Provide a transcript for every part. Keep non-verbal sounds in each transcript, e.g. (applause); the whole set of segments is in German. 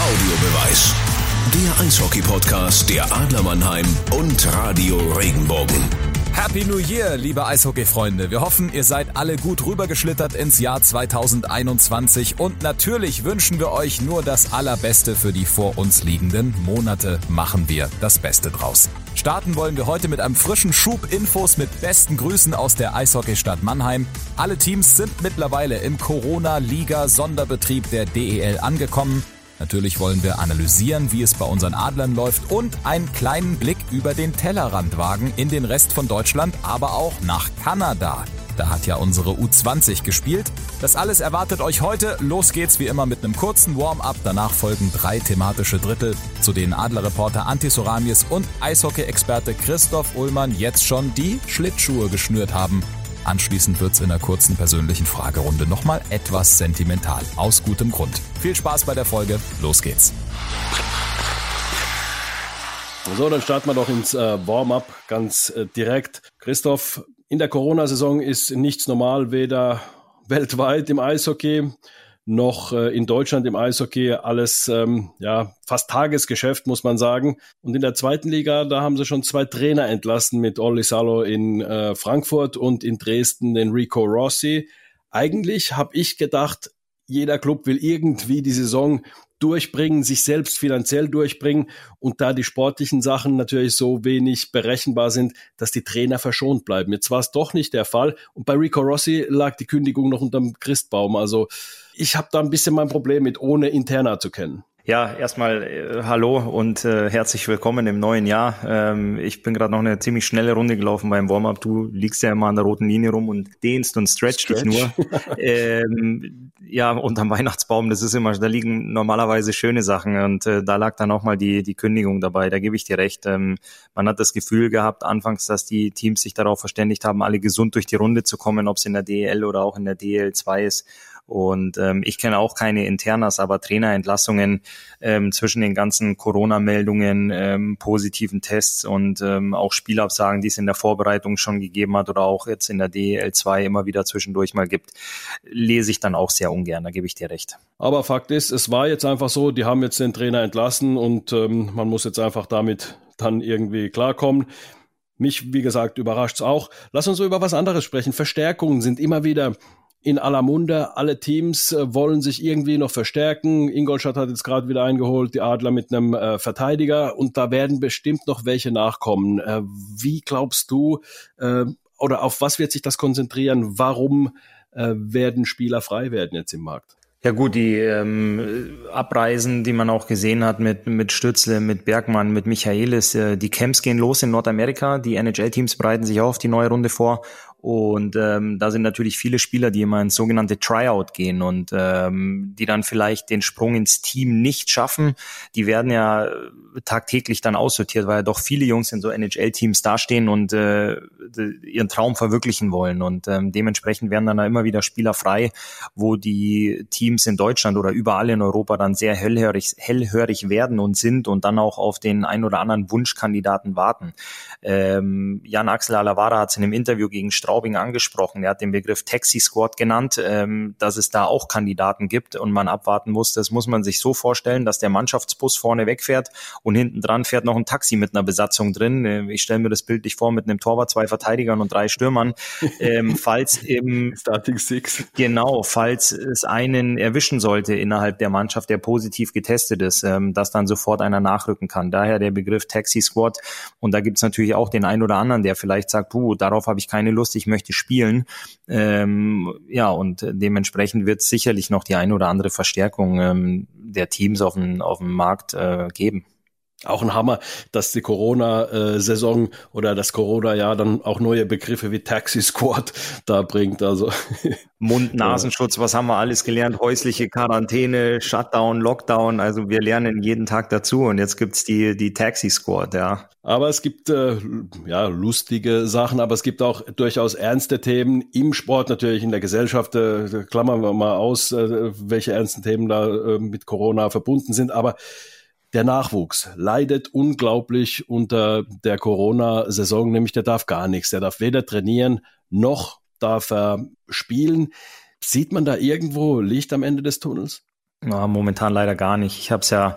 Audiobeweis. Der Eishockey-Podcast der Adler Mannheim und Radio Regenbogen. Happy New Year, liebe Eishockey-Freunde. Wir hoffen, ihr seid alle gut rübergeschlittert ins Jahr 2021 und natürlich wünschen wir euch nur das Allerbeste für die vor uns liegenden Monate. Machen wir das Beste draus. Starten wollen wir heute mit einem frischen Schub Infos mit besten Grüßen aus der Eishockeystadt Mannheim. Alle Teams sind mittlerweile im Corona-Liga-Sonderbetrieb der DEL angekommen. Natürlich wollen wir analysieren, wie es bei unseren Adlern läuft und einen kleinen Blick über den Tellerrand wagen in den Rest von Deutschland, aber auch nach Kanada. Da hat ja unsere U20 gespielt. Das alles erwartet euch heute. Los geht's wie immer mit einem kurzen Warm-up. Danach folgen drei thematische Drittel, zu denen Adlerreporter Antti Soramies und Eishockey-Experte Christoph Ullmann jetzt schon die Schlittschuhe geschnürt haben. Anschließend wird's in einer kurzen persönlichen Fragerunde nochmal etwas sentimental. Aus gutem Grund. Viel Spaß bei der Folge. Los geht's. So, dann starten wir doch ins äh, Warm-up ganz äh, direkt. Christoph, in der Corona-Saison ist nichts normal, weder weltweit im Eishockey noch äh, in Deutschland im Eishockey alles ähm, ja fast Tagesgeschäft muss man sagen und in der zweiten Liga da haben sie schon zwei Trainer entlassen mit Olli Salo in äh, Frankfurt und in Dresden den Rico Rossi eigentlich habe ich gedacht jeder Club will irgendwie die Saison durchbringen, sich selbst finanziell durchbringen und da die sportlichen Sachen natürlich so wenig berechenbar sind, dass die Trainer verschont bleiben. Jetzt war es doch nicht der Fall und bei Rico Rossi lag die Kündigung noch unterm Christbaum. Also ich habe da ein bisschen mein Problem mit, ohne Interna zu kennen. Ja, erstmal äh, hallo und äh, herzlich willkommen im neuen Jahr. Ähm, ich bin gerade noch eine ziemlich schnelle Runde gelaufen beim Warm-up. Du liegst ja immer an der roten Linie rum und dehnst und stretchst Stretch. dich nur. (laughs) ähm, ja, unterm Weihnachtsbaum, das ist immer, da liegen normalerweise schöne Sachen und äh, da lag dann auch mal die, die Kündigung dabei. Da gebe ich dir recht. Ähm, man hat das Gefühl gehabt anfangs, dass die Teams sich darauf verständigt haben, alle gesund durch die Runde zu kommen, ob es in der DEL oder auch in der DL2 ist. Und ähm, ich kenne auch keine Internas, aber Trainerentlassungen ähm, zwischen den ganzen Corona-Meldungen, ähm, positiven Tests und ähm, auch Spielabsagen, die es in der Vorbereitung schon gegeben hat oder auch jetzt in der DL2 immer wieder zwischendurch mal gibt, lese ich dann auch sehr ungern, da gebe ich dir recht. Aber Fakt ist, es war jetzt einfach so, die haben jetzt den Trainer entlassen und ähm, man muss jetzt einfach damit dann irgendwie klarkommen. Mich, wie gesagt, überrascht's auch. Lass uns über was anderes sprechen. Verstärkungen sind immer wieder in aller Munde. Alle Teams äh, wollen sich irgendwie noch verstärken. Ingolstadt hat jetzt gerade wieder eingeholt, die Adler mit einem äh, Verteidiger und da werden bestimmt noch welche nachkommen. Äh, wie glaubst du äh, oder auf was wird sich das konzentrieren? Warum äh, werden Spieler frei werden jetzt im Markt? Ja gut, die ähm, Abreisen, die man auch gesehen hat mit, mit Stützle, mit Bergmann, mit Michaelis, äh, die Camps gehen los in Nordamerika, die NHL-Teams bereiten sich auf die neue Runde vor und ähm, da sind natürlich viele Spieler, die immer ins sogenannte Tryout gehen und ähm, die dann vielleicht den Sprung ins Team nicht schaffen. Die werden ja tagtäglich dann aussortiert, weil ja doch viele Jungs in so NHL-Teams dastehen und äh, ihren Traum verwirklichen wollen. Und ähm, dementsprechend werden dann da immer wieder Spieler frei, wo die Teams in Deutschland oder überall in Europa dann sehr hellhörig, hellhörig werden und sind und dann auch auf den ein oder anderen Wunschkandidaten warten. Ähm, Jan Axel Alavara hat es in einem Interview gegen Straubing angesprochen. Er hat den Begriff Taxi Squad genannt, ähm, dass es da auch Kandidaten gibt und man abwarten muss. Das muss man sich so vorstellen, dass der Mannschaftsbus vorne wegfährt und hinten dran fährt noch ein Taxi mit einer Besatzung drin. Äh, ich stelle mir das bildlich vor mit einem Torwart, zwei Verteidigern und drei Stürmern. Ähm, (laughs) falls im Starting Six. Genau, falls es einen erwischen sollte innerhalb der Mannschaft, der positiv getestet ist, ähm, dass dann sofort einer nachrücken kann. Daher der Begriff Taxi Squad. Und da gibt's natürlich auch den einen oder anderen, der vielleicht sagt, puh, darauf habe ich keine Lust, ich möchte spielen. Ähm, ja, und dementsprechend wird es sicherlich noch die eine oder andere Verstärkung ähm, der Teams auf dem, auf dem Markt äh, geben. Auch ein Hammer, dass die Corona-Saison oder das Corona-Jahr dann auch neue Begriffe wie Taxi Squad (laughs) da bringt. Also (laughs) Mund-Nasenschutz, was haben wir alles gelernt? Häusliche Quarantäne, Shutdown, Lockdown. Also wir lernen jeden Tag dazu und jetzt gibt's die, die Taxi Squad, ja. Aber es gibt äh, ja lustige Sachen, aber es gibt auch durchaus ernste Themen im Sport, natürlich in der Gesellschaft. Äh, klammern wir mal aus, äh, welche ernsten Themen da äh, mit Corona verbunden sind. Aber der Nachwuchs leidet unglaublich unter der Corona-Saison, nämlich der darf gar nichts. Der darf weder trainieren noch darf er spielen. Sieht man da irgendwo Licht am Ende des Tunnels? Ja, momentan leider gar nicht. Ich habe es ja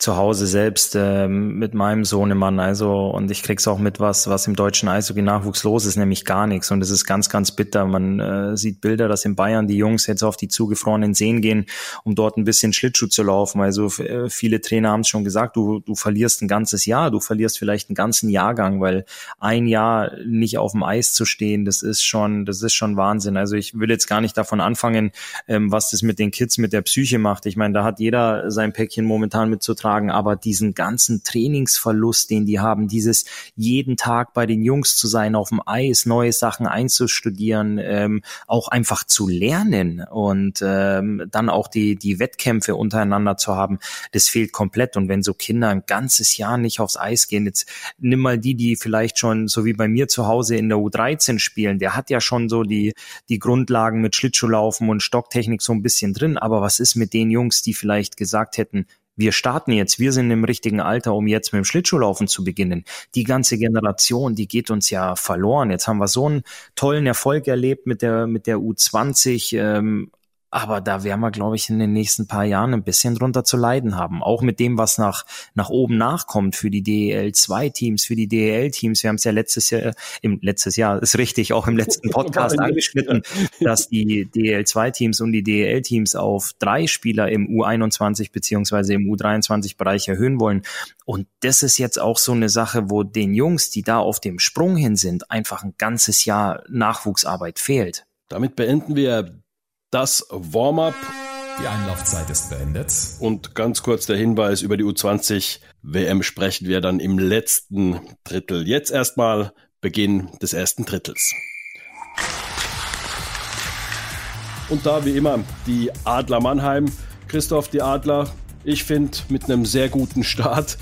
zu Hause selbst äh, mit meinem Sohnemann. Also und ich krieg's auch mit was, was im deutschen Eishockey-Nachwuchs los ist, nämlich gar nichts. Und es ist ganz, ganz bitter. Man äh, sieht Bilder, dass in Bayern die Jungs jetzt auf die zugefrorenen Seen gehen, um dort ein bisschen Schlittschuh zu laufen. Also äh, viele Trainer haben es schon gesagt, du, du verlierst ein ganzes Jahr, du verlierst vielleicht einen ganzen Jahrgang, weil ein Jahr nicht auf dem Eis zu stehen, das ist schon, das ist schon Wahnsinn. Also ich will jetzt gar nicht davon anfangen, ähm, was das mit den Kids, mit der Psyche macht. Ich meine, da hat jeder sein Päckchen momentan mitzutragen beitragen, aber diesen ganzen Trainingsverlust, den die haben, dieses jeden Tag bei den Jungs zu sein, auf dem Eis, neue Sachen einzustudieren, ähm, auch einfach zu lernen und ähm, dann auch die, die Wettkämpfe untereinander zu haben, das fehlt komplett. Und wenn so Kinder ein ganzes Jahr nicht aufs Eis gehen, jetzt nimm mal die, die vielleicht schon so wie bei mir zu Hause in der U13 spielen, der hat ja schon so die, die Grundlagen mit Schlittschuhlaufen und Stocktechnik so ein bisschen drin. Aber was ist mit den Jungs, die vielleicht gesagt hätten, wir starten jetzt, wir sind im richtigen Alter, um jetzt mit dem Schlittschuhlaufen zu beginnen. Die ganze Generation, die geht uns ja verloren. Jetzt haben wir so einen tollen Erfolg erlebt mit der, mit der U20. Ähm, aber da werden wir, glaube ich, in den nächsten paar Jahren ein bisschen drunter zu leiden haben. Auch mit dem, was nach, nach oben nachkommt für die DEL-2-Teams, für die DEL-Teams. Wir haben es ja letztes Jahr, im letztes Jahr ist richtig, auch im letzten (laughs) Podcast angeschnitten, dass die DEL-2-Teams und die DEL-Teams auf drei Spieler im U21 beziehungsweise im U23-Bereich erhöhen wollen. Und das ist jetzt auch so eine Sache, wo den Jungs, die da auf dem Sprung hin sind, einfach ein ganzes Jahr Nachwuchsarbeit fehlt. Damit beenden wir das Warm-up. Die Einlaufzeit ist beendet. Und ganz kurz der Hinweis über die U20 WM sprechen wir dann im letzten Drittel. Jetzt erstmal Beginn des ersten Drittels. Und da wie immer die Adler Mannheim. Christoph, die Adler, ich finde mit einem sehr guten Start.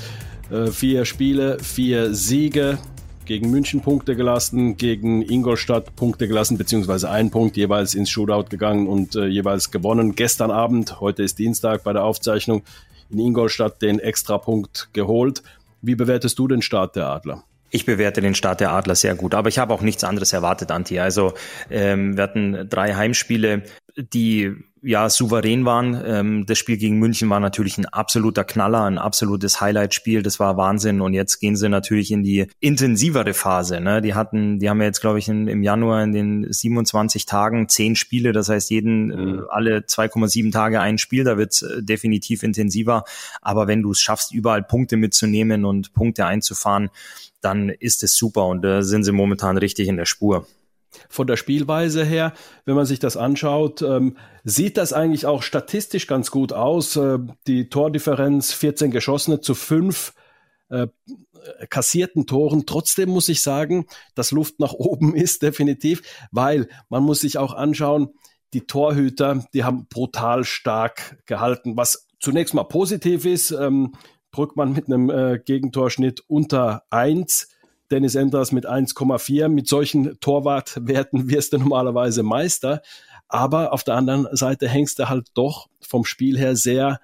Äh, vier Spiele, vier Siege, gegen München Punkte gelassen, gegen Ingolstadt Punkte gelassen, beziehungsweise einen Punkt jeweils ins Shootout gegangen und äh, jeweils gewonnen. Gestern Abend, heute ist Dienstag bei der Aufzeichnung, in Ingolstadt den Extrapunkt geholt. Wie bewertest du den Start der Adler? Ich bewerte den Start der Adler sehr gut, aber ich habe auch nichts anderes erwartet, Anti. Also ähm, wir hatten drei Heimspiele, die ja souverän waren. Ähm, das Spiel gegen München war natürlich ein absoluter Knaller, ein absolutes Highlight-Spiel. Das war Wahnsinn. Und jetzt gehen sie natürlich in die intensivere Phase. Ne? Die hatten, die haben ja jetzt, glaube ich, in, im Januar in den 27 Tagen zehn Spiele. Das heißt, jeden mhm. äh, alle 2,7 Tage ein Spiel. Da wird's äh, definitiv intensiver. Aber wenn du es schaffst, überall Punkte mitzunehmen und Punkte einzufahren, dann ist es super. Und da sind sie momentan richtig in der Spur von der Spielweise her, wenn man sich das anschaut, ähm, sieht das eigentlich auch statistisch ganz gut aus. Äh, die Tordifferenz 14 geschossene zu 5 äh, kassierten Toren. Trotzdem muss ich sagen, dass Luft nach oben (laughs) ist, definitiv, weil man muss sich auch anschauen, die Torhüter, die haben brutal stark gehalten, was zunächst mal positiv ist. Ähm, Brückmann mit einem äh, Gegentorschnitt unter 1 Dennis Enders mit 1,4. Mit solchen Torwartwerten wirst du normalerweise Meister. Aber auf der anderen Seite hängst du halt doch vom Spiel her sehr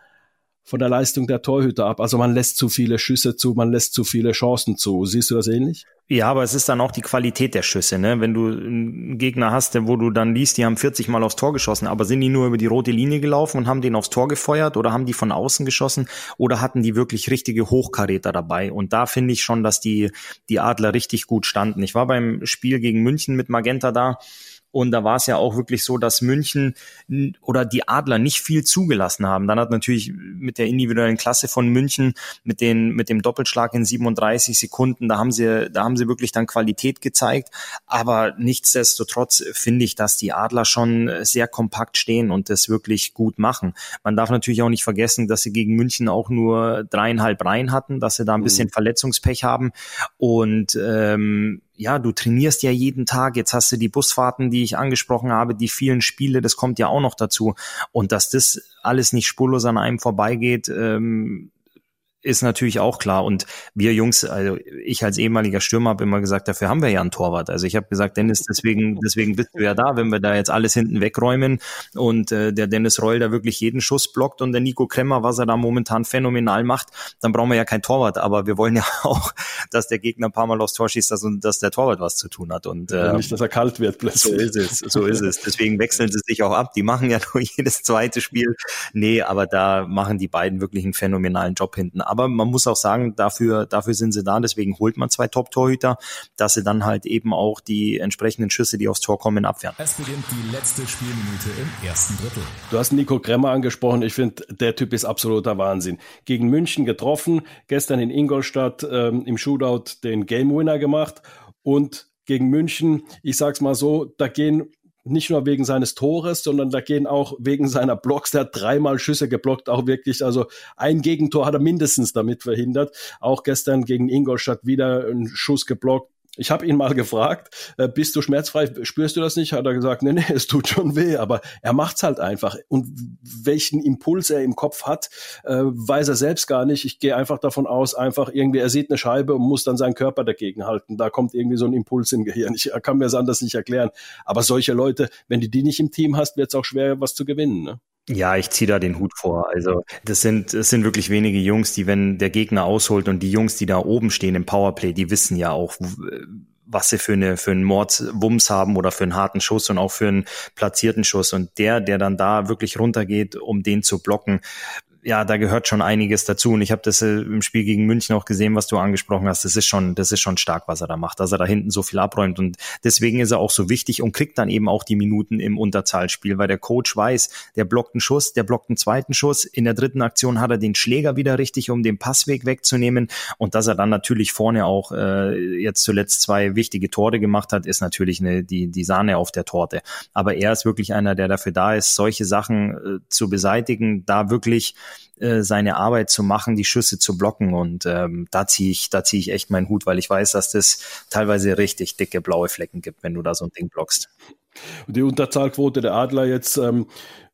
von der Leistung der Torhüter ab. Also man lässt zu viele Schüsse zu, man lässt zu viele Chancen zu. Siehst du das ähnlich? Ja, aber es ist dann auch die Qualität der Schüsse, ne? Wenn du einen Gegner hast, wo du dann liest, die haben 40 Mal aufs Tor geschossen, aber sind die nur über die rote Linie gelaufen und haben den aufs Tor gefeuert oder haben die von außen geschossen oder hatten die wirklich richtige Hochkaräter dabei? Und da finde ich schon, dass die, die Adler richtig gut standen. Ich war beim Spiel gegen München mit Magenta da und da war es ja auch wirklich so, dass München oder die Adler nicht viel zugelassen haben. Dann hat natürlich mit der individuellen Klasse von München, mit den, mit dem Doppelschlag in 37 Sekunden, da haben sie, da haben sie wirklich dann Qualität gezeigt. Aber nichtsdestotrotz finde ich, dass die Adler schon sehr kompakt stehen und das wirklich gut machen. Man darf natürlich auch nicht vergessen, dass sie gegen München auch nur dreieinhalb Reihen hatten, dass sie da ein mhm. bisschen mhm. Verletzungspech haben. Und ähm, ja, du trainierst ja jeden Tag. Jetzt hast du die Busfahrten, die ich angesprochen habe, die vielen Spiele, das kommt ja auch noch dazu. Und dass das alles nicht spurlos an einem vorbeigeht, ähm, ist natürlich auch klar. Und wir Jungs, also ich als ehemaliger Stürmer habe immer gesagt, dafür haben wir ja einen Torwart. Also ich habe gesagt, Dennis, deswegen, deswegen bist du ja da, wenn wir da jetzt alles hinten wegräumen und äh, der Dennis Reul da wirklich jeden Schuss blockt und der Nico Kremmer, was er da momentan phänomenal macht, dann brauchen wir ja kein Torwart. Aber wir wollen (laughs) ja auch, dass der Gegner ein paar Mal aufs Tor schießt, dass, dass der Torwart was zu tun hat. Und äh, nicht, dass er kalt wird plötzlich. So ist es, so ist es. Deswegen wechseln sie sich auch ab. Die machen ja nur (laughs) jedes zweite Spiel. Nee, aber da machen die beiden wirklich einen phänomenalen Job hinten. Aber man muss auch sagen, dafür, dafür sind sie da. Deswegen holt man zwei Top-Torhüter, dass sie dann halt eben auch die entsprechenden Schüsse, die aufs Tor kommen, abwehren. Es beginnt die letzte Spielminute im ersten Drittel. Du hast Nico Kremmer angesprochen. Ich finde, der Typ ist absoluter Wahnsinn. Gegen München getroffen, gestern in Ingolstadt ähm, im Shootout den Game Winner gemacht und gegen München, ich sag's mal so, da gehen nicht nur wegen seines Tores, sondern da gehen auch wegen seiner Blocks. Der hat dreimal Schüsse geblockt, auch wirklich. Also ein Gegentor hat er mindestens damit verhindert. Auch gestern gegen Ingolstadt wieder einen Schuss geblockt. Ich habe ihn mal gefragt, äh, bist du schmerzfrei, spürst du das nicht? Hat er gesagt, nee, nee, (laughs) es tut schon weh, aber er macht's halt einfach. Und welchen Impuls er im Kopf hat, äh, weiß er selbst gar nicht. Ich gehe einfach davon aus, einfach irgendwie, er sieht eine Scheibe und muss dann seinen Körper dagegen halten. Da kommt irgendwie so ein Impuls im Gehirn. Ich kann mir das anders nicht erklären. Aber solche Leute, wenn du die nicht im Team hast, wird's auch schwer, was zu gewinnen. Ne? Ja, ich ziehe da den Hut vor. Also das sind, das sind wirklich wenige Jungs, die, wenn der Gegner ausholt und die Jungs, die da oben stehen im Powerplay, die wissen ja auch, was sie für, eine, für einen Mordwumms haben oder für einen harten Schuss und auch für einen platzierten Schuss. Und der, der dann da wirklich runtergeht, um den zu blocken, ja, da gehört schon einiges dazu. Und ich habe das äh, im Spiel gegen München auch gesehen, was du angesprochen hast. Das ist schon, das ist schon stark, was er da macht, dass er da hinten so viel abräumt. Und deswegen ist er auch so wichtig und kriegt dann eben auch die Minuten im Unterzahlspiel, weil der Coach weiß, der blockt einen Schuss, der blockt einen zweiten Schuss. In der dritten Aktion hat er den Schläger wieder richtig, um den Passweg wegzunehmen. Und dass er dann natürlich vorne auch äh, jetzt zuletzt zwei wichtige Tore gemacht hat, ist natürlich eine, die, die Sahne auf der Torte. Aber er ist wirklich einer, der dafür da ist, solche Sachen äh, zu beseitigen, da wirklich äh, seine Arbeit zu machen, die Schüsse zu blocken. Und ähm, da ziehe ich, da ziehe ich echt meinen Hut, weil ich weiß, dass das teilweise richtig dicke blaue Flecken gibt, wenn du da so ein Ding blockst. Die Unterzahlquote der Adler jetzt ähm,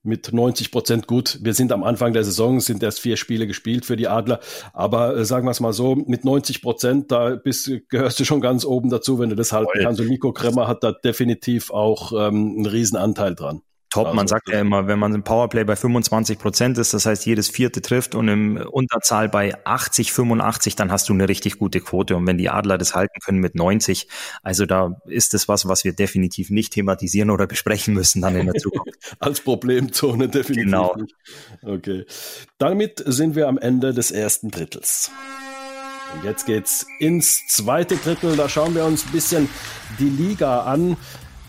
mit 90 Prozent gut. Wir sind am Anfang der Saison, sind erst vier Spiele gespielt für die Adler. Aber äh, sagen wir es mal so, mit 90 Prozent, da bist, gehörst du schon ganz oben dazu, wenn du das halten kannst. Und Nico Kremmer hat da definitiv auch ähm, einen riesen Anteil dran top. Man also sagt ja immer, wenn man im Powerplay bei 25 Prozent ist, das heißt jedes vierte trifft und im Unterzahl bei 80, 85, dann hast du eine richtig gute Quote. Und wenn die Adler das halten können mit 90, also da ist es was, was wir definitiv nicht thematisieren oder besprechen müssen dann in der Zukunft. (laughs) Als Problemzone definitiv genau. nicht. Okay. Damit sind wir am Ende des ersten Drittels. Und jetzt geht's ins zweite Drittel. Da schauen wir uns ein bisschen die Liga an.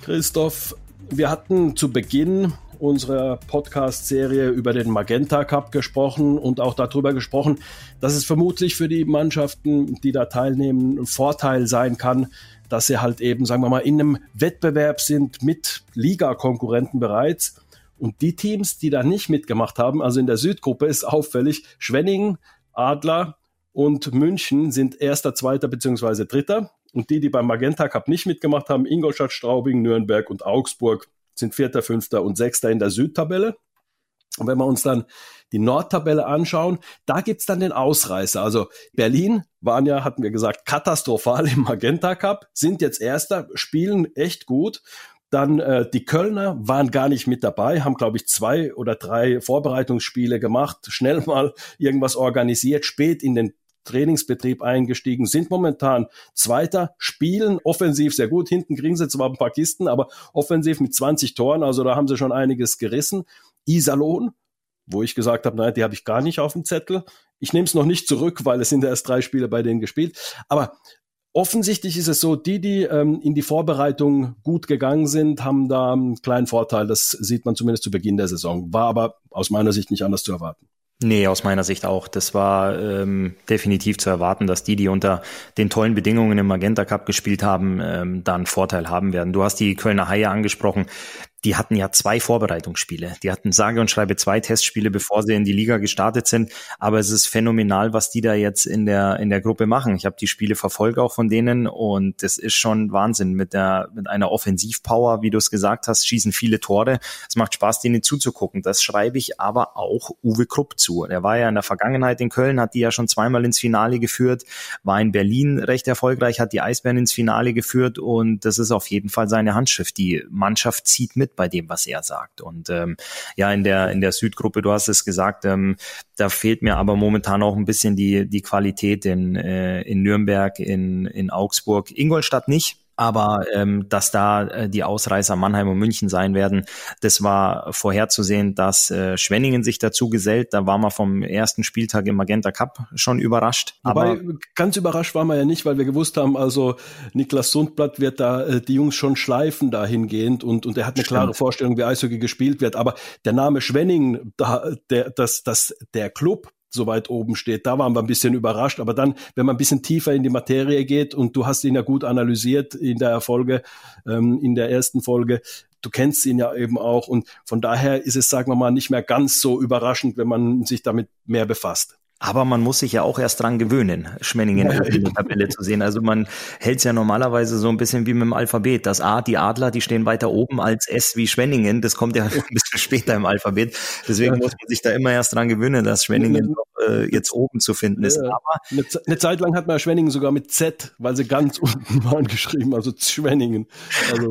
Christoph, wir hatten zu Beginn unserer Podcast-Serie über den Magenta Cup gesprochen und auch darüber gesprochen, dass es vermutlich für die Mannschaften, die da teilnehmen, ein Vorteil sein kann, dass sie halt eben, sagen wir mal, in einem Wettbewerb sind mit Liga-Konkurrenten bereits. Und die Teams, die da nicht mitgemacht haben, also in der Südgruppe ist auffällig, Schwenningen, Adler und München sind erster, zweiter beziehungsweise dritter. Und die, die beim Magenta Cup nicht mitgemacht haben, Ingolstadt, Straubing, Nürnberg und Augsburg, sind Vierter, Fünfter und Sechster in der Südtabelle. Und wenn wir uns dann die Nordtabelle anschauen, da gibt's dann den Ausreißer. Also Berlin waren ja, hatten wir gesagt, katastrophal (laughs) im Magenta Cup, sind jetzt Erster, spielen echt gut. Dann äh, die Kölner waren gar nicht mit dabei, haben, glaube ich, zwei oder drei Vorbereitungsspiele gemacht, schnell (laughs) mal irgendwas organisiert, spät in den Trainingsbetrieb eingestiegen, sind momentan Zweiter, spielen offensiv sehr gut. Hinten kriegen sie zwar ein paar Kisten, aber offensiv mit 20 Toren, also da haben sie schon einiges gerissen. Iserlohn, wo ich gesagt habe, nein, die habe ich gar nicht auf dem Zettel. Ich nehme es noch nicht zurück, weil es sind erst drei Spiele bei denen gespielt. Aber offensichtlich ist es so, die, die ähm, in die Vorbereitung gut gegangen sind, haben da einen kleinen Vorteil. Das sieht man zumindest zu Beginn der Saison. War aber aus meiner Sicht nicht anders zu erwarten. Nee, aus meiner Sicht auch. Das war ähm, definitiv zu erwarten, dass die, die unter den tollen Bedingungen im Magenta Cup gespielt haben, ähm, da einen Vorteil haben werden. Du hast die Kölner Haie angesprochen. Die hatten ja zwei Vorbereitungsspiele. Die hatten sage und schreibe zwei Testspiele, bevor sie in die Liga gestartet sind. Aber es ist phänomenal, was die da jetzt in der, in der Gruppe machen. Ich habe die Spiele verfolgt auch von denen und das ist schon Wahnsinn mit der, mit einer Offensivpower, wie du es gesagt hast, schießen viele Tore. Es macht Spaß, denen zuzugucken. Das schreibe ich aber auch Uwe Krupp zu. Er war ja in der Vergangenheit in Köln, hat die ja schon zweimal ins Finale geführt, war in Berlin recht erfolgreich, hat die Eisbären ins Finale geführt und das ist auf jeden Fall seine Handschrift. Die Mannschaft zieht mit bei dem, was er sagt. Und ähm, ja, in der in der Südgruppe, du hast es gesagt, ähm, da fehlt mir aber momentan auch ein bisschen die die Qualität in äh, in Nürnberg, in in Augsburg, Ingolstadt nicht aber ähm, dass da äh, die Ausreißer Mannheim und München sein werden, das war vorherzusehen, dass äh, Schwenningen sich dazu gesellt. Da war man vom ersten Spieltag im Magenta Cup schon überrascht. Aber Wobei, ganz überrascht war man ja nicht, weil wir gewusst haben, also Niklas Sundblatt wird da äh, die Jungs schon schleifen dahingehend und, und er hat eine Stimmt. klare Vorstellung, wie Eishockey gespielt wird. Aber der Name Schwenningen, da, der, das, das, der Club so weit oben steht. Da waren wir ein bisschen überrascht. Aber dann, wenn man ein bisschen tiefer in die Materie geht und du hast ihn ja gut analysiert in der Erfolge, ähm, in der ersten Folge, du kennst ihn ja eben auch. Und von daher ist es, sagen wir mal, nicht mehr ganz so überraschend, wenn man sich damit mehr befasst. Aber man muss sich ja auch erst dran gewöhnen, Schwenningen in der Tabelle zu sehen. Also man hält es ja normalerweise so ein bisschen wie mit dem Alphabet. Das A, die Adler, die stehen weiter oben als S wie Schwenningen. Das kommt ja (laughs) ein bisschen später im Alphabet. Deswegen muss man sich da immer erst dran gewöhnen, dass Schwenningen äh, jetzt oben zu finden ist. Aber eine, eine Zeit lang hat man Schwenningen sogar mit Z, weil sie ganz (laughs) unten waren geschrieben, also Schwenningen. Also,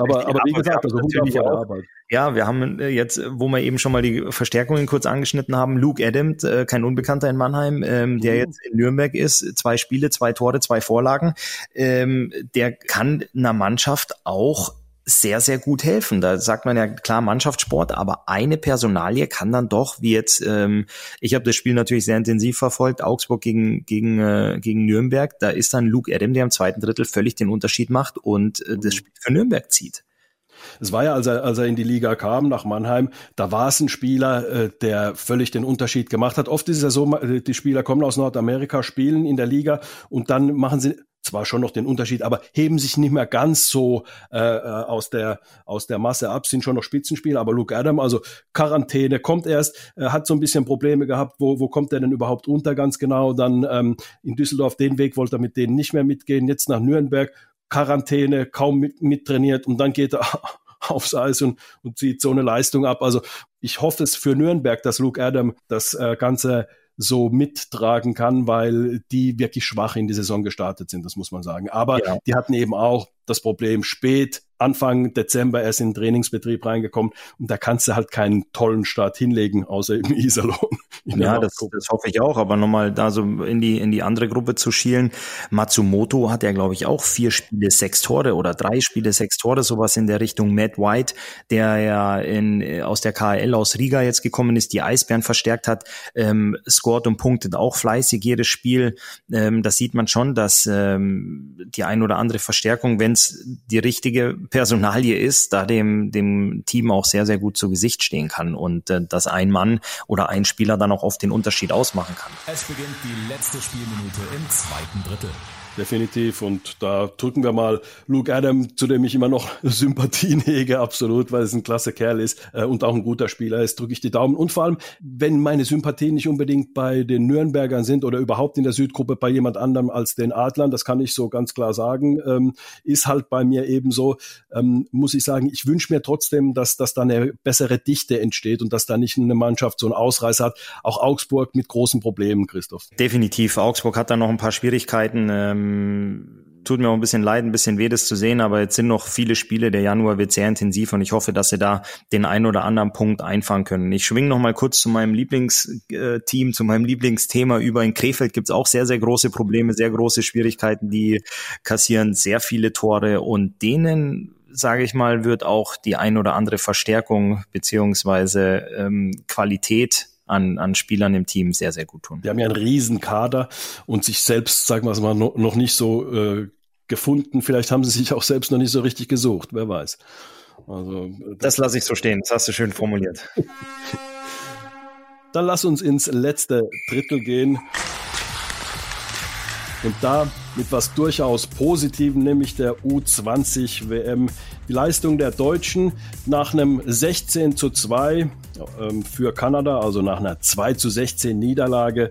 aber, aber wie gesagt, also Hut Arbeit. Ja, wir haben äh, jetzt, wo wir eben schon mal die Verstärkungen kurz angeschnitten haben, Luke Adams, äh, kein Unbekannter in Mannheim, ähm, der mhm. jetzt in Nürnberg ist, zwei Spiele, zwei Tore, zwei Vorlagen, ähm, der kann einer Mannschaft auch sehr, sehr gut helfen. Da sagt man ja klar Mannschaftssport, aber eine Personalie kann dann doch, wie jetzt, ähm, ich habe das Spiel natürlich sehr intensiv verfolgt, Augsburg gegen, gegen, äh, gegen Nürnberg, da ist dann Luke Adam, der im zweiten Drittel völlig den Unterschied macht und äh, das mhm. Spiel für Nürnberg zieht. Es war ja, als er, als er in die Liga kam, nach Mannheim, da war es ein Spieler, äh, der völlig den Unterschied gemacht hat. Oft ist es ja so, die Spieler kommen aus Nordamerika, spielen in der Liga und dann machen sie zwar schon noch den Unterschied, aber heben sich nicht mehr ganz so äh, äh, aus der aus der Masse ab, sind schon noch Spitzenspieler, aber Luke Adam, also Quarantäne, kommt erst, äh, hat so ein bisschen Probleme gehabt, wo wo kommt er denn überhaupt unter ganz genau? Dann ähm, in Düsseldorf den Weg wollte er mit denen nicht mehr mitgehen, jetzt nach Nürnberg Quarantäne, kaum mit, mittrainiert und dann geht er (laughs) aufs Eis und, und zieht so eine Leistung ab. Also ich hoffe es für Nürnberg, dass Luke Adam das äh, Ganze so mittragen kann, weil die wirklich schwach in die Saison gestartet sind, das muss man sagen. Aber ja. die hatten eben auch das Problem spät Anfang Dezember erst in den Trainingsbetrieb reingekommen und da kannst du halt keinen tollen Start hinlegen, außer im (laughs) Iserlohn. Ja, das, das hoffe ich auch, aber nochmal da so in die, in die andere Gruppe zu schielen. Matsumoto hat ja, glaube ich, auch vier Spiele, sechs Tore oder drei Spiele, sechs Tore, sowas in der Richtung. Matt White, der ja in, aus der KL aus Riga jetzt gekommen ist, die Eisbären verstärkt hat, ähm, scored und punktet auch fleißig jedes Spiel. Ähm, das sieht man schon, dass ähm, die ein oder andere Verstärkung, wenn es die richtige Personalie ist, da dem, dem Team auch sehr, sehr gut zu Gesicht stehen kann und äh, dass ein Mann oder ein Spieler dann auch oft den Unterschied ausmachen kann. Es beginnt die letzte Spielminute im zweiten Drittel definitiv. Und da drücken wir mal Luke Adam, zu dem ich immer noch (laughs) Sympathien hege, absolut, weil es ein klasse Kerl ist äh, und auch ein guter Spieler ist, drücke ich die Daumen. Und vor allem, wenn meine Sympathien nicht unbedingt bei den Nürnbergern sind oder überhaupt in der Südgruppe bei jemand anderem als den Adlern, das kann ich so ganz klar sagen, ähm, ist halt bei mir ebenso, ähm, muss ich sagen, ich wünsche mir trotzdem, dass, dass da eine bessere Dichte entsteht und dass da nicht eine Mannschaft so einen Ausreißer hat. Auch Augsburg mit großen Problemen, Christoph. Definitiv. Augsburg hat da noch ein paar Schwierigkeiten. Ähm ähm, tut mir auch ein bisschen leid, ein bisschen weh, das zu sehen, aber jetzt sind noch viele Spiele. Der Januar wird sehr intensiv und ich hoffe, dass sie da den einen oder anderen Punkt einfangen können. Ich schwinge noch mal kurz zu meinem Lieblingsteam, zu meinem Lieblingsthema über. In Krefeld gibt's auch sehr, sehr große Probleme, sehr große Schwierigkeiten. Die kassieren sehr viele Tore und denen sage ich mal, wird auch die ein oder andere Verstärkung beziehungsweise ähm, Qualität an, an Spielern im Team sehr, sehr gut tun. Die haben ja einen riesen Kader und sich selbst, sagen wir es mal, noch nicht so äh, gefunden. Vielleicht haben sie sich auch selbst noch nicht so richtig gesucht, wer weiß. Also, das, das lasse ich so stehen, das hast du schön formuliert. (laughs) Dann lass uns ins letzte Drittel gehen. Und da mit was durchaus Positivem, nämlich der U20 WM die Leistung der Deutschen nach einem 16 zu 2 ähm, für Kanada, also nach einer 2 zu 16 Niederlage,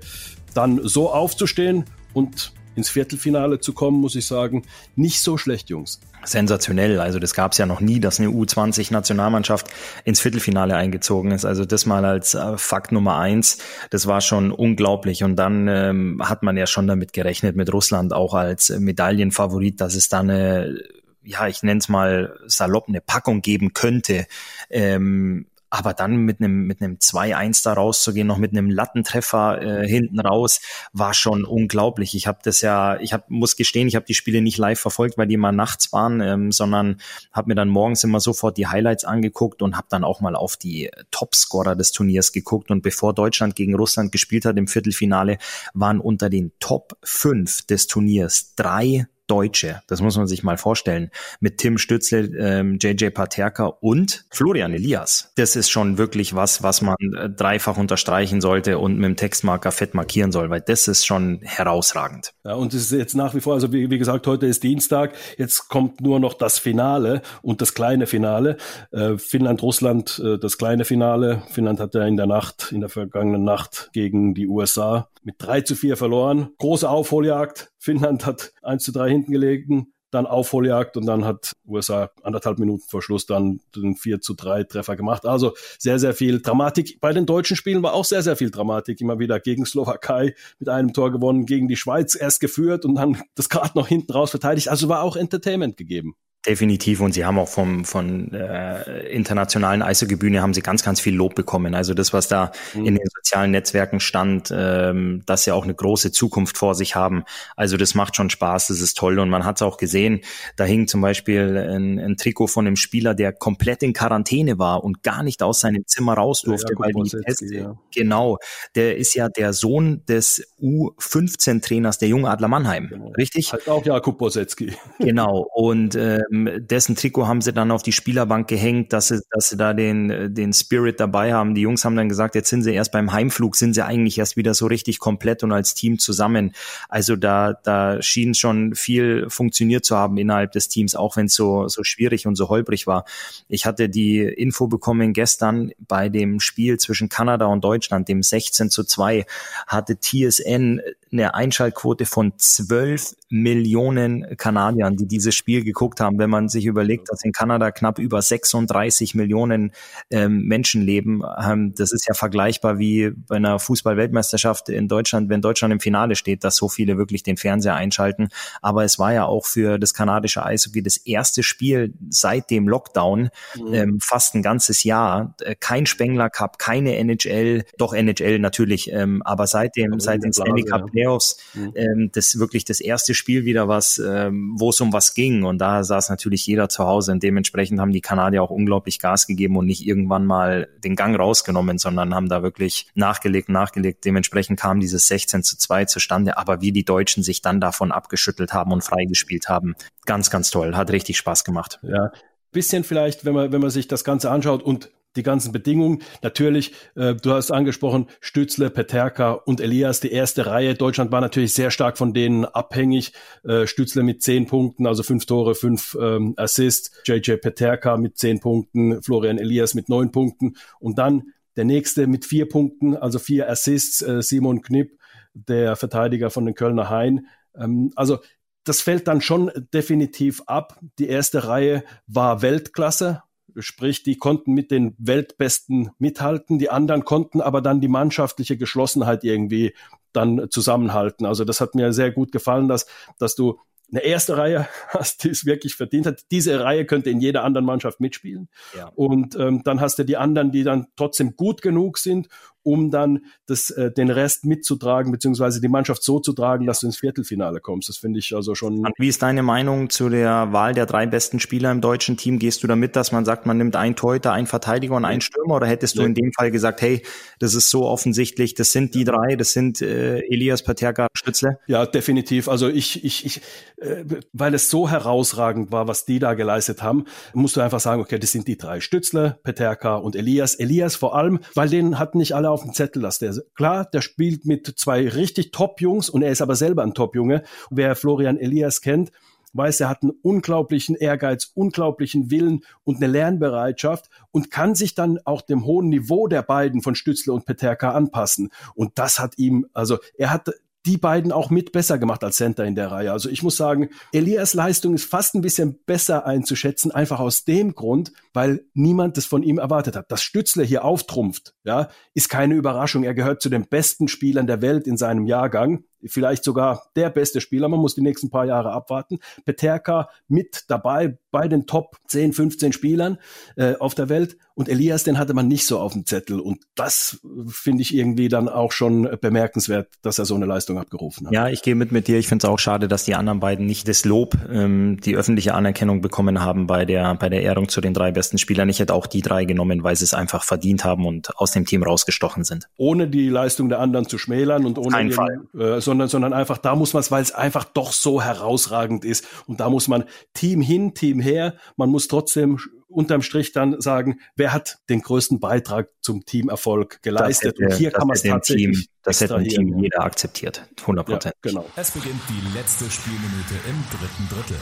dann so aufzustehen und ins Viertelfinale zu kommen, muss ich sagen, nicht so schlecht, Jungs. Sensationell. Also das gab es ja noch nie, dass eine U20-Nationalmannschaft ins Viertelfinale eingezogen ist. Also das mal als äh, Fakt Nummer eins. Das war schon unglaublich. Und dann ähm, hat man ja schon damit gerechnet, mit Russland auch als Medaillenfavorit, dass es da eine ja, ich nenne es mal salopp, eine Packung geben könnte. Ähm, aber dann mit einem mit einem 2-1 da rauszugehen, noch mit einem Lattentreffer äh, hinten raus, war schon unglaublich. Ich habe das ja, ich hab, muss gestehen, ich habe die Spiele nicht live verfolgt, weil die immer nachts waren, ähm, sondern habe mir dann morgens immer sofort die Highlights angeguckt und habe dann auch mal auf die Topscorer des Turniers geguckt. Und bevor Deutschland gegen Russland gespielt hat im Viertelfinale, waren unter den Top 5 des Turniers drei Deutsche. Das muss man sich mal vorstellen. Mit Tim Stützle, ähm, JJ Paterka und Florian Elias. Das ist schon wirklich was, was man äh, dreifach unterstreichen sollte und mit dem Textmarker fett markieren soll, weil das ist schon herausragend. Ja, und es ist jetzt nach wie vor, also wie, wie gesagt, heute ist Dienstag. Jetzt kommt nur noch das Finale und das kleine Finale. Äh, Finnland-Russland, äh, das kleine Finale. Finnland hat ja in der Nacht, in der vergangenen Nacht gegen die USA mit 3 zu 4 verloren. Große Aufholjagd. Finnland hat 1 zu 3 hinten gelegen, dann Aufholjagd und dann hat USA anderthalb Minuten vor Schluss dann den 4 zu 3 Treffer gemacht. Also sehr, sehr viel Dramatik. Bei den deutschen Spielen war auch sehr, sehr viel Dramatik. Immer wieder gegen Slowakei mit einem Tor gewonnen, gegen die Schweiz erst geführt und dann das gerade noch hinten raus verteidigt. Also war auch Entertainment gegeben. Definitiv und sie haben auch vom von äh, internationalen Eishockey-Bühne haben sie ganz ganz viel Lob bekommen. Also das, was da mhm. in den sozialen Netzwerken stand, ähm, dass sie auch eine große Zukunft vor sich haben. Also das macht schon Spaß, das ist toll und man hat es auch gesehen. Da hing zum Beispiel ein, ein, Trikot von einem Spieler, der komplett in Quarantäne war und gar nicht aus seinem Zimmer raus durfte, ja, weil die Teste, ja. genau, der ist ja der Sohn des U15-Trainers der Jungadler Mannheim, genau. richtig? Halt auch Jakub Bosetzky. Genau und äh, dessen Trikot haben sie dann auf die Spielerbank gehängt, dass sie, dass sie da den, den Spirit dabei haben. Die Jungs haben dann gesagt, jetzt sind sie erst beim Heimflug, sind sie eigentlich erst wieder so richtig komplett und als Team zusammen. Also da, da schien schon viel funktioniert zu haben innerhalb des Teams, auch wenn es so, so schwierig und so holprig war. Ich hatte die Info bekommen gestern bei dem Spiel zwischen Kanada und Deutschland, dem 16 zu 2, hatte TSN eine Einschaltquote von 12 Millionen Kanadiern, die dieses Spiel geguckt haben. Wenn man sich überlegt, dass in Kanada knapp über 36 Millionen ähm, Menschen leben, ähm, das ist ja vergleichbar wie bei einer Fußball-Weltmeisterschaft in Deutschland, wenn Deutschland im Finale steht, dass so viele wirklich den Fernseher einschalten. Aber es war ja auch für das kanadische Eishockey das erste Spiel seit dem Lockdown, mhm. ähm, fast ein ganzes Jahr. Äh, kein Spengler Cup, keine NHL, doch NHL natürlich, ähm, aber seit dem, seit den Stanley Cup Playoffs, mhm. ähm, das wirklich das erste Spiel wieder was, ähm, wo es um was ging. Und da saß natürlich jeder zu Hause. Und dementsprechend haben die Kanadier auch unglaublich Gas gegeben und nicht irgendwann mal den Gang rausgenommen, sondern haben da wirklich nachgelegt, nachgelegt. Dementsprechend kam dieses 16 zu 2 zustande. Aber wie die Deutschen sich dann davon abgeschüttelt haben und freigespielt haben, ganz, ganz toll. Hat richtig Spaß gemacht. Ja, bisschen vielleicht, wenn man, wenn man sich das Ganze anschaut und die ganzen Bedingungen. Natürlich, äh, du hast angesprochen, Stützle, Peterka und Elias, die erste Reihe. Deutschland war natürlich sehr stark von denen abhängig. Äh, Stützle mit zehn Punkten, also fünf Tore, fünf ähm, Assists. JJ Peterka mit zehn Punkten, Florian Elias mit neun Punkten. Und dann der nächste mit vier Punkten, also vier Assists, äh, Simon Knipp, der Verteidiger von den Kölner Hain. Ähm, also das fällt dann schon definitiv ab. Die erste Reihe war Weltklasse, Sprich, die konnten mit den Weltbesten mithalten, die anderen konnten aber dann die mannschaftliche Geschlossenheit irgendwie dann zusammenhalten. Also das hat mir sehr gut gefallen, dass, dass du eine erste Reihe (laughs) hast, die es wirklich verdient hat. Diese Reihe könnte in jeder anderen Mannschaft mitspielen. Ja. Und ähm, dann hast du die anderen, die dann trotzdem gut genug sind, um dann das, äh, den Rest mitzutragen, beziehungsweise die Mannschaft so zu tragen, dass du ins Viertelfinale kommst. Das finde ich also schon. Wie ist deine Meinung zu der Wahl der drei besten Spieler im deutschen Team? Gehst du damit, dass man sagt, man nimmt einen Torhüter, einen Verteidiger und einen Stürmer? Oder hättest du in dem Fall gesagt, hey, das ist so offensichtlich, das sind die drei, das sind äh, Elias, Paterka, Stützle? Ja, definitiv. Also ich, ich, ich äh, weil es so herausragend war, was die da geleistet haben, musst du einfach sagen, okay, das sind die drei Stützle, Peterka und Elias. Elias vor allem, weil den hatten nicht alle auf dem Zettel, dass der, klar, der spielt mit zwei richtig Top-Jungs und er ist aber selber ein Top-Junge. Wer Florian Elias kennt, weiß, er hat einen unglaublichen Ehrgeiz, unglaublichen Willen und eine Lernbereitschaft und kann sich dann auch dem hohen Niveau der beiden von Stützle und Peterka anpassen. Und das hat ihm, also er hat die beiden auch mit besser gemacht als Center in der Reihe. Also ich muss sagen, Elias Leistung ist fast ein bisschen besser einzuschätzen, einfach aus dem Grund, weil niemand das von ihm erwartet hat. Dass Stützle hier auftrumpft, ja, ist keine Überraschung. Er gehört zu den besten Spielern der Welt in seinem Jahrgang vielleicht sogar der beste Spieler. Man muss die nächsten paar Jahre abwarten. Peterka mit dabei bei den Top 10, 15 Spielern äh, auf der Welt. Und Elias, den hatte man nicht so auf dem Zettel. Und das finde ich irgendwie dann auch schon bemerkenswert, dass er so eine Leistung abgerufen hat. Ja, ich gehe mit mit dir. Ich finde es auch schade, dass die anderen beiden nicht das Lob, ähm, die öffentliche Anerkennung bekommen haben bei der, bei der Ehrung zu den drei besten Spielern. Ich hätte auch die drei genommen, weil sie es einfach verdient haben und aus dem Team rausgestochen sind. Ohne die Leistung der anderen zu schmälern und ohne Kein Fall. Äh, so sondern, sondern einfach, da muss man es, weil es einfach doch so herausragend ist. Und da muss man Team hin, Team her. Man muss trotzdem unterm Strich dann sagen, wer hat den größten Beitrag zum Teamerfolg geleistet. Hätte, und hier kann man es tatsächlich. Team, das hätte ein Team jeder akzeptiert. 100 Prozent. Ja, genau. Es beginnt die letzte Spielminute im dritten Drittel.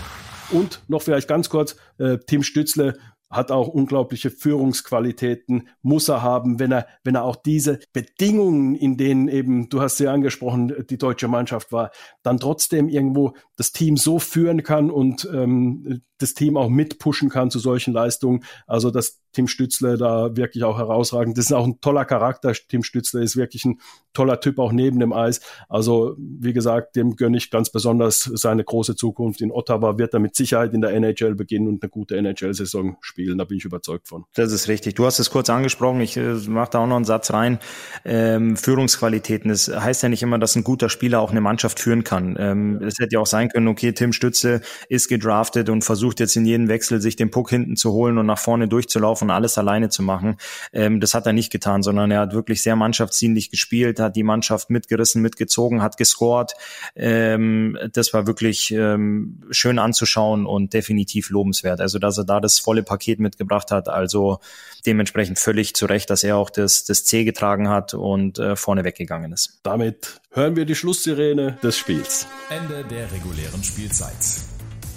Und noch vielleicht ganz kurz, äh, Tim Stützle hat auch unglaubliche Führungsqualitäten, muss er haben, wenn er, wenn er auch diese Bedingungen, in denen eben, du hast sie angesprochen, die deutsche Mannschaft war, dann trotzdem irgendwo das Team so führen kann und ähm, das Team auch mitpushen kann zu solchen Leistungen. Also das Tim Stützle da wirklich auch herausragend. Das ist auch ein toller Charakter. Tim Stützle ist wirklich ein toller Typ auch neben dem Eis. Also wie gesagt, dem gönne ich ganz besonders seine große Zukunft in Ottawa. Wird er mit Sicherheit in der NHL beginnen und eine gute NHL-Saison spielen. Da bin ich überzeugt von. Das ist richtig. Du hast es kurz angesprochen. Ich äh, mache da auch noch einen Satz rein. Ähm, Führungsqualitäten. Das heißt ja nicht immer, dass ein guter Spieler auch eine Mannschaft führen kann. Ähm, es hätte ja auch sein können, okay, Tim Stütze ist gedraftet und versucht jetzt in jedem Wechsel sich den Puck hinten zu holen und nach vorne durchzulaufen und alles alleine zu machen. Ähm, das hat er nicht getan, sondern er hat wirklich sehr mannschaftsdienlich gespielt, hat die Mannschaft mitgerissen, mitgezogen, hat gescored. Ähm, das war wirklich ähm, schön anzuschauen und definitiv lobenswert. Also, dass er da das volle Paket mitgebracht hat, also dementsprechend völlig zu Recht, dass er auch das, das C getragen hat und äh, vorne weggegangen ist. Damit hören wir die Schlusssirene des Spiels. Ende der regulären Spielzeit.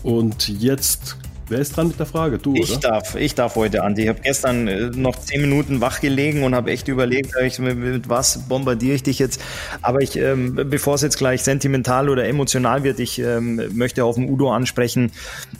Und jetzt Wer ist dran mit der Frage? Du, ich oder? darf, ich darf heute, Andi. Ich habe gestern äh, noch zehn Minuten wach gelegen und habe echt überlegt, mit, mit, was bombardiere ich dich jetzt. Aber ich, ähm, bevor es jetzt gleich sentimental oder emotional wird, ich ähm, möchte auf den Udo ansprechen,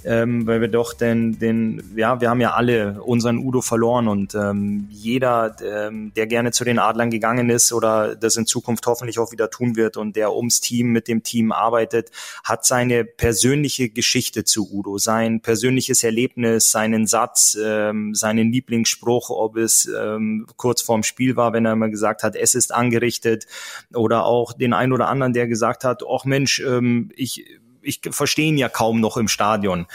ähm, weil wir doch den, den, ja, wir haben ja alle unseren Udo verloren und ähm, jeder, ähm, der gerne zu den Adlern gegangen ist oder das in Zukunft hoffentlich auch wieder tun wird und der ums Team mit dem Team arbeitet, hat seine persönliche Geschichte zu Udo, sein persönliches persönliches Erlebnis, seinen Satz, ähm, seinen Lieblingsspruch, ob es ähm, kurz vorm Spiel war, wenn er immer gesagt hat, es ist angerichtet, oder auch den einen oder anderen, der gesagt hat, ach Mensch, ähm, ich ich verstehe ihn ja kaum noch im Stadion.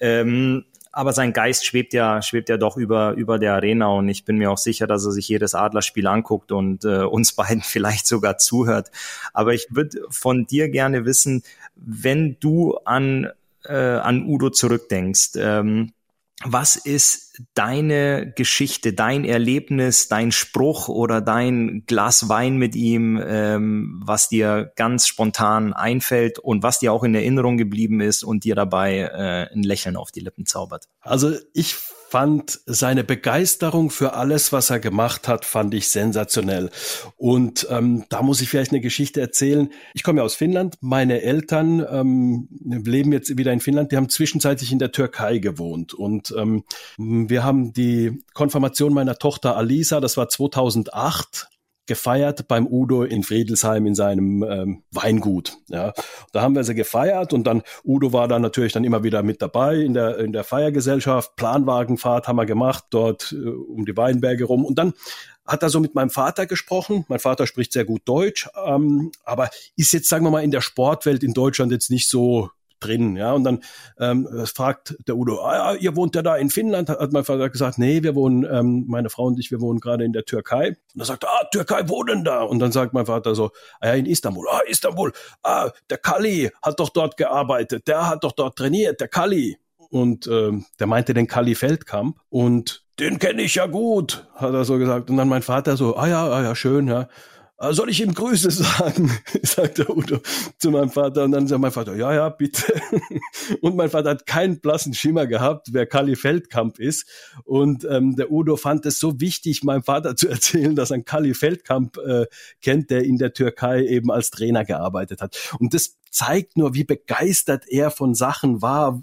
Ähm, aber sein Geist schwebt ja, schwebt ja doch über, über der Arena und ich bin mir auch sicher, dass er sich jedes Adlerspiel anguckt und äh, uns (laughs) beiden vielleicht sogar zuhört. Aber ich würde von dir gerne wissen, wenn du an äh, an Udo zurückdenkst. Ähm, was ist deine Geschichte, dein Erlebnis, dein Spruch oder dein Glas Wein mit ihm, ähm, was dir ganz spontan einfällt und was dir auch in Erinnerung geblieben ist und dir dabei äh, ein Lächeln auf die Lippen zaubert? Also ich fand seine Begeisterung für alles, was er gemacht hat, fand ich sensationell. Und ähm, da muss ich vielleicht eine Geschichte erzählen. Ich komme ja aus Finnland. Meine Eltern ähm, leben jetzt wieder in Finnland. Die haben zwischenzeitlich in der Türkei gewohnt. Und ähm, wir haben die Konfirmation meiner Tochter Alisa, das war 2008 gefeiert beim Udo in Friedelsheim in seinem ähm, Weingut. Ja, da haben wir sie gefeiert und dann Udo war dann natürlich dann immer wieder mit dabei in der in der Feiergesellschaft. Planwagenfahrt haben wir gemacht dort äh, um die Weinberge rum und dann hat er so mit meinem Vater gesprochen. Mein Vater spricht sehr gut Deutsch, ähm, aber ist jetzt sagen wir mal in der Sportwelt in Deutschland jetzt nicht so drin. Ja, und dann ähm, fragt der Udo, ah, ihr wohnt ja da in Finnland? Hat mein Vater gesagt, nee, wir wohnen, ähm, meine Frau und ich, wir wohnen gerade in der Türkei. Und er sagt, ah, Türkei, wo denn da? Und dann sagt mein Vater so, ah, ja, in Istanbul. Ah, Istanbul. Ah, der Kali hat doch dort gearbeitet. Der hat doch dort trainiert, der Kali. Und ähm, der meinte den Kali Feldkamp. Und den kenne ich ja gut, hat er so gesagt. Und dann mein Vater so, ah ja, ah ja, schön, ja. Ah, soll ich ihm Grüße (laughs) sagen? sagt der Udo zu meinem Vater. Und dann sagt mein Vater, ja, ja, bitte. (laughs) Und mein Vater hat keinen blassen Schimmer gehabt, wer Kali Feldkamp ist. Und ähm, der Udo fand es so wichtig, meinem Vater zu (laughs) erzählen, dass er Kali Feldkamp äh, kennt, der in der Türkei eben als Trainer gearbeitet hat. Und das zeigt nur, wie begeistert er von Sachen war,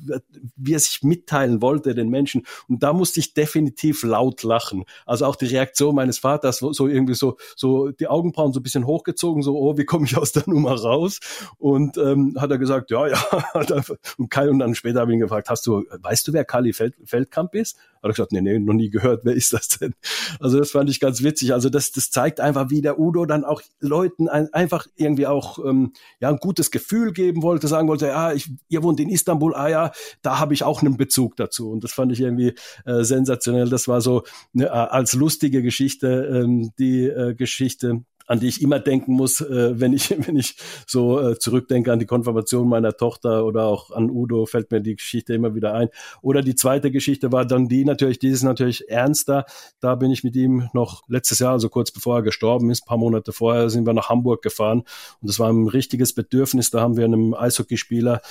wie er sich mitteilen wollte den Menschen. Und da musste ich definitiv laut lachen. Also auch die Reaktion meines Vaters, so irgendwie so, so die Augenbrauen so ein bisschen hochgezogen, so, oh, wie komme ich aus der Nummer raus? Und ähm, hat er gesagt, ja, ja. (laughs) und, Kai, und dann später habe ich ihn gefragt, hast du, weißt du, wer Kali Feld, Feldkamp ist? Hat er gesagt, nee, nee, noch nie gehört, wer ist das denn? Also das fand ich ganz witzig. Also das, das zeigt einfach, wie der Udo dann auch Leuten ein, einfach irgendwie auch ähm, ja ein gutes Gefühl geben wollte, sagen wollte, ja, ich, ihr wohnt in Istanbul, ah ja, da habe ich auch einen Bezug dazu. Und das fand ich irgendwie äh, sensationell. Das war so ne, als lustige Geschichte ähm, die äh, Geschichte an die ich immer denken muss, äh, wenn ich (laughs) wenn ich so äh, zurückdenke an die Konfirmation meiner Tochter oder auch an Udo, fällt mir die Geschichte immer wieder ein. Oder die zweite Geschichte war dann die natürlich, die ist natürlich ernster. Da bin ich mit ihm noch letztes Jahr, also kurz bevor er gestorben ist, paar Monate vorher, sind wir nach Hamburg gefahren und das war ein richtiges Bedürfnis. Da haben wir einem Eishockeyspieler,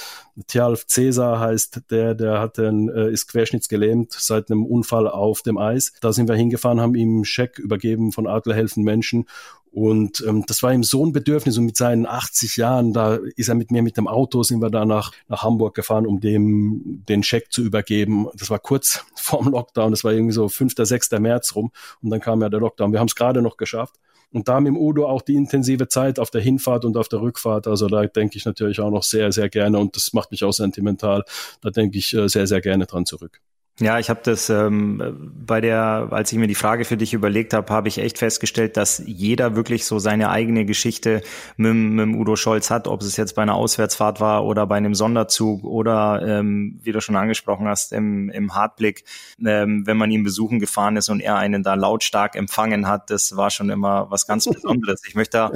Tjalf Cäsar heißt der, der hat einen, äh, ist querschnittsgelähmt seit einem Unfall auf dem Eis. Da sind wir hingefahren, haben ihm einen Scheck übergeben von Adler helfen Menschen und ähm, das war ihm so ein Bedürfnis und mit seinen 80 Jahren, da ist er mit mir mit dem Auto, sind wir da nach, nach Hamburg gefahren, um dem den Scheck zu übergeben. Das war kurz (laughs) vorm Lockdown, das war irgendwie so 5., 6. März rum und dann kam ja der Lockdown. Wir haben es gerade noch geschafft. Und da mit dem Udo auch die intensive Zeit auf der Hinfahrt und auf der Rückfahrt. Also da denke ich natürlich auch noch sehr, sehr gerne und das macht mich auch sentimental. Da denke ich äh, sehr, sehr gerne dran zurück. Ja, ich habe das ähm, bei der, als ich mir die Frage für dich überlegt habe, habe ich echt festgestellt, dass jeder wirklich so seine eigene Geschichte mit, mit Udo Scholz hat, ob es jetzt bei einer Auswärtsfahrt war oder bei einem Sonderzug oder ähm, wie du schon angesprochen hast im, im Hartblick, ähm, wenn man ihn besuchen gefahren ist und er einen da lautstark empfangen hat, das war schon immer was ganz (laughs) Besonderes. Ich möchte da,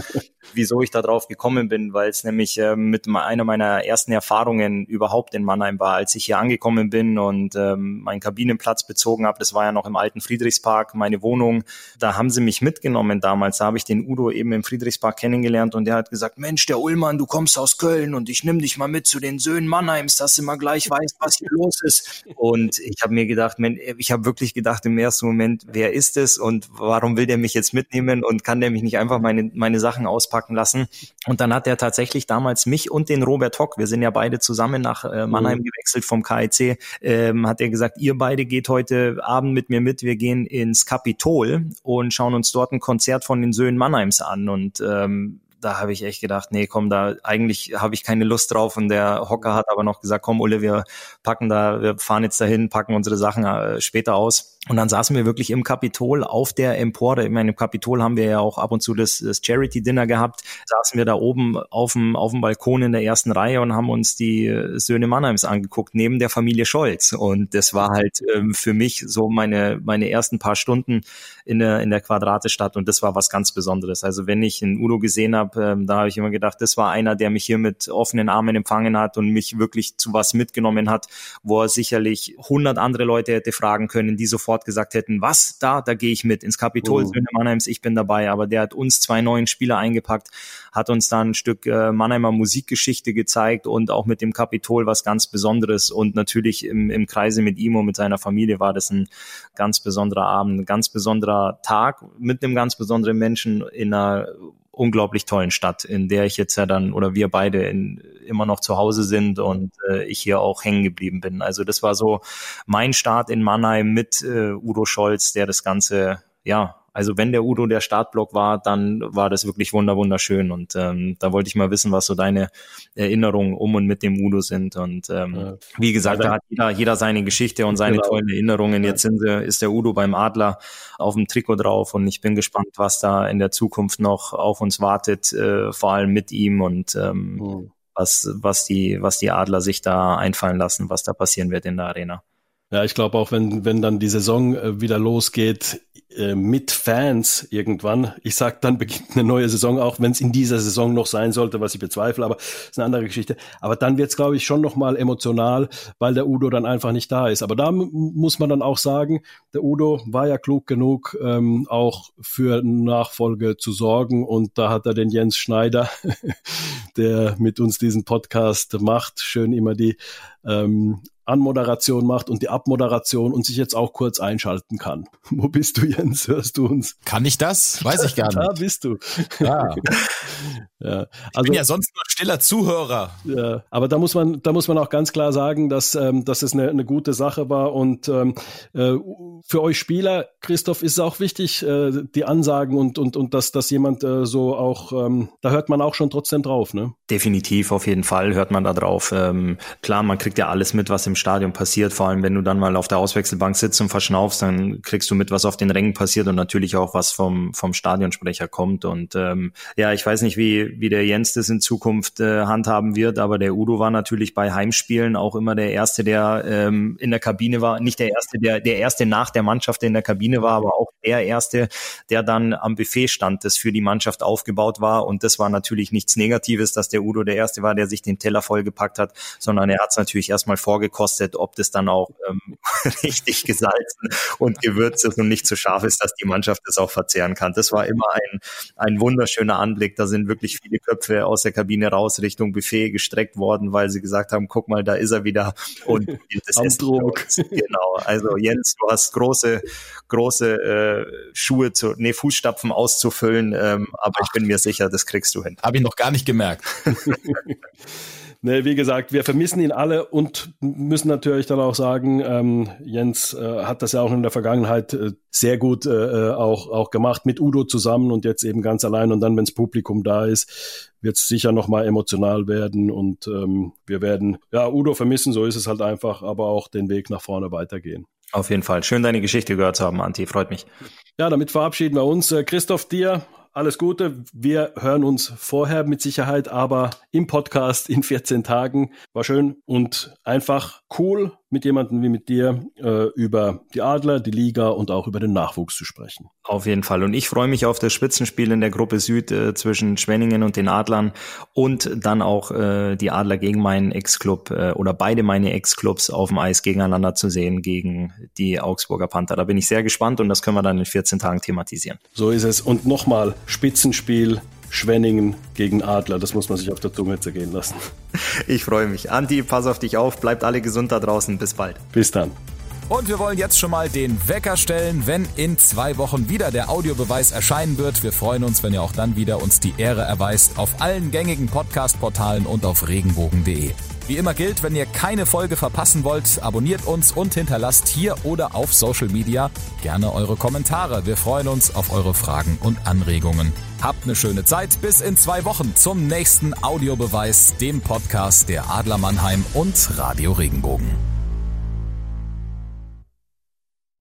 wieso ich da drauf gekommen bin, weil es nämlich ähm, mit einer meiner ersten Erfahrungen überhaupt in Mannheim war, als ich hier angekommen bin und ähm, meinen Kabinenplatz bezogen habe. Das war ja noch im alten Friedrichspark, meine Wohnung. Da haben sie mich mitgenommen damals. Da habe ich den Udo eben im Friedrichspark kennengelernt und der hat gesagt, Mensch, der Ullmann, du kommst aus Köln und ich nehme dich mal mit zu den Söhnen Mannheims, dass du mal gleich weißt, was hier los ist. Und ich habe mir gedacht, ich habe wirklich gedacht im ersten Moment, wer ist es und warum will der mich jetzt mitnehmen und kann der mich nicht einfach meine, meine Sachen auspacken lassen? Und dann hat er tatsächlich damals mich und den Robert Hock, wir sind ja beide zusammen nach äh, Mannheim mhm. gewechselt vom KIC, ähm, hat er gesagt, ihr beide geht heute Abend mit mir mit, wir gehen ins Kapitol und schauen uns dort ein Konzert von den Söhnen Mannheims an und ähm, da habe ich echt gedacht, nee, komm, da eigentlich habe ich keine Lust drauf. Und der Hocker hat aber noch gesagt, komm, Ulle, wir packen da, wir fahren jetzt dahin, packen unsere Sachen äh, später aus. Und dann saßen wir wirklich im Kapitol auf der Empore. Ich meine, im Kapitol haben wir ja auch ab und zu das, das Charity-Dinner gehabt. Saßen wir da oben auf dem, auf dem Balkon in der ersten Reihe und haben uns die Söhne Mannheims angeguckt, neben der Familie Scholz. Und das war halt ähm, für mich so meine, meine ersten paar Stunden in der, in der Quadratestadt. Und das war was ganz Besonderes. Also wenn ich einen Udo gesehen habe, ähm, da habe ich immer gedacht, das war einer, der mich hier mit offenen Armen empfangen hat und mich wirklich zu was mitgenommen hat, wo er sicherlich hundert andere Leute hätte fragen können, die sofort sofort gesagt hätten, was, da, da gehe ich mit ins Kapitol, oh. Söhne Mannheims, ich bin dabei. Aber der hat uns zwei neuen Spieler eingepackt, hat uns dann ein Stück äh, Mannheimer Musikgeschichte gezeigt und auch mit dem Kapitol was ganz Besonderes. Und natürlich im, im Kreise mit ihm und mit seiner Familie war das ein ganz besonderer Abend, ein ganz besonderer Tag mit einem ganz besonderen Menschen in einer unglaublich tollen Stadt, in der ich jetzt ja dann oder wir beide in, immer noch zu Hause sind und äh, ich hier auch hängen geblieben bin. Also das war so mein Start in Mannheim mit äh, Udo Scholz, der das Ganze ja also wenn der Udo der Startblock war, dann war das wirklich wunder wunderschön und ähm, da wollte ich mal wissen, was so deine Erinnerungen um und mit dem Udo sind und ähm, ja. wie gesagt, da hat jeder, jeder seine Geschichte und seine genau. tollen Erinnerungen. Jetzt sind sie, ist der Udo beim Adler auf dem Trikot drauf und ich bin gespannt, was da in der Zukunft noch auf uns wartet, äh, vor allem mit ihm und ähm, mhm. was, was die, was die Adler sich da einfallen lassen, was da passieren wird in der Arena. Ja, ich glaube auch, wenn, wenn dann die Saison äh, wieder losgeht, äh, mit Fans irgendwann. Ich sag, dann beginnt eine neue Saison, auch wenn es in dieser Saison noch sein sollte, was ich bezweifle, aber ist eine andere Geschichte. Aber dann wird es, glaube ich, schon nochmal emotional, weil der Udo dann einfach nicht da ist. Aber da muss man dann auch sagen, der Udo war ja klug genug, ähm, auch für Nachfolge zu sorgen. Und da hat er den Jens Schneider, (laughs) der mit uns diesen Podcast macht, schön immer die ähm, Anmoderation macht und die Abmoderation und sich jetzt auch kurz einschalten kann. (laughs) Wo bist du, Jens? Hörst du uns? Kann ich das? Weiß ich gar (laughs) nicht. Da bist du. Ja. (laughs) ja. Also, ich bin ja sonst nur stiller Zuhörer. Ja, aber da muss man, da muss man auch ganz klar sagen, dass, ähm, dass es eine, eine gute Sache war und ähm, äh, für euch Spieler, Christoph, ist es auch wichtig, äh, die Ansagen und, und, und dass, dass jemand äh, so auch, ähm, da hört man auch schon trotzdem drauf, ne? Definitiv, auf jeden Fall hört man da drauf. Ähm, klar, man kriegt ja alles mit, was im Stadion passiert, vor allem wenn du dann mal auf der Auswechselbank sitzt und verschnaufst, dann kriegst du mit, was auf den Rängen passiert und natürlich auch, was vom, vom Stadionsprecher kommt. Und ähm, ja, ich weiß nicht, wie, wie der Jens das in Zukunft äh, handhaben wird, aber der Udo war natürlich bei Heimspielen auch immer der Erste, der ähm, in der Kabine war, nicht der Erste, der, der Erste nach der Mannschaft, der in der Kabine war, aber auch der Erste, der dann am Buffet stand, das für die Mannschaft aufgebaut war. Und das war natürlich nichts Negatives, dass der Udo der Erste war, der sich den Teller vollgepackt hat, sondern er hat es natürlich erstmal vorgekostet, ob das dann auch ähm, (laughs) richtig gesalzen und gewürzt ist und nicht zu so scharf ist, dass die Mannschaft es auch verzehren kann. Das war immer ein, ein wunderschöner Anblick. Da sind wirklich viele Köpfe aus der Kabine raus Richtung Buffet gestreckt worden, weil sie gesagt haben, guck mal, da ist er wieder und (laughs) das Am Druck. Genau. Also Jens, du hast große, große äh, Schuhe zu, nee, Fußstapfen auszufüllen, ähm, aber Ach. ich bin mir sicher, das kriegst du hin. Habe ich noch gar nicht gemerkt. (laughs) Nee, wie gesagt, wir vermissen ihn alle und müssen natürlich dann auch sagen, ähm, Jens äh, hat das ja auch in der Vergangenheit äh, sehr gut äh, äh auch, auch gemacht mit Udo zusammen und jetzt eben ganz allein. Und dann, wenns Publikum da ist, wird es sicher nochmal emotional werden und ähm, wir werden ja Udo vermissen, so ist es halt einfach, aber auch den Weg nach vorne weitergehen. Auf jeden Fall. Schön, deine Geschichte gehört zu haben, Anti. Freut mich. Ja, damit verabschieden wir uns. Äh, Christoph, dir alles Gute. Wir hören uns vorher mit Sicherheit, aber im Podcast in 14 Tagen. War schön und einfach cool, mit jemandem wie mit dir äh, über die Adler, die Liga und auch über den Nachwuchs zu sprechen. Auf jeden Fall. Und ich freue mich auf das Spitzenspiel in der Gruppe Süd äh, zwischen Schwenningen und den Adlern und dann auch äh, die Adler gegen meinen Ex-Club äh, oder beide meine Ex-Clubs auf dem Eis gegeneinander zu sehen gegen die Augsburger Panther. Da bin ich sehr gespannt und das können wir dann in 14 Tagen thematisieren. So ist es. Und nochmal Spitzenspiel Schwenningen gegen Adler. Das muss man sich auf der Zunge zergehen lassen. Ich freue mich. Andi, pass auf dich auf. Bleibt alle gesund da draußen. Bis bald. Bis dann. Und wir wollen jetzt schon mal den Wecker stellen, wenn in zwei Wochen wieder der Audiobeweis erscheinen wird. Wir freuen uns, wenn ihr auch dann wieder uns die Ehre erweist auf allen gängigen Podcast-Portalen und auf regenbogen.de. Wie immer gilt, wenn ihr keine Folge verpassen wollt, abonniert uns und hinterlasst hier oder auf Social Media gerne eure Kommentare. Wir freuen uns auf eure Fragen und Anregungen. Habt eine schöne Zeit. Bis in zwei Wochen zum nächsten Audiobeweis, dem Podcast der Adler Mannheim und Radio Regenbogen.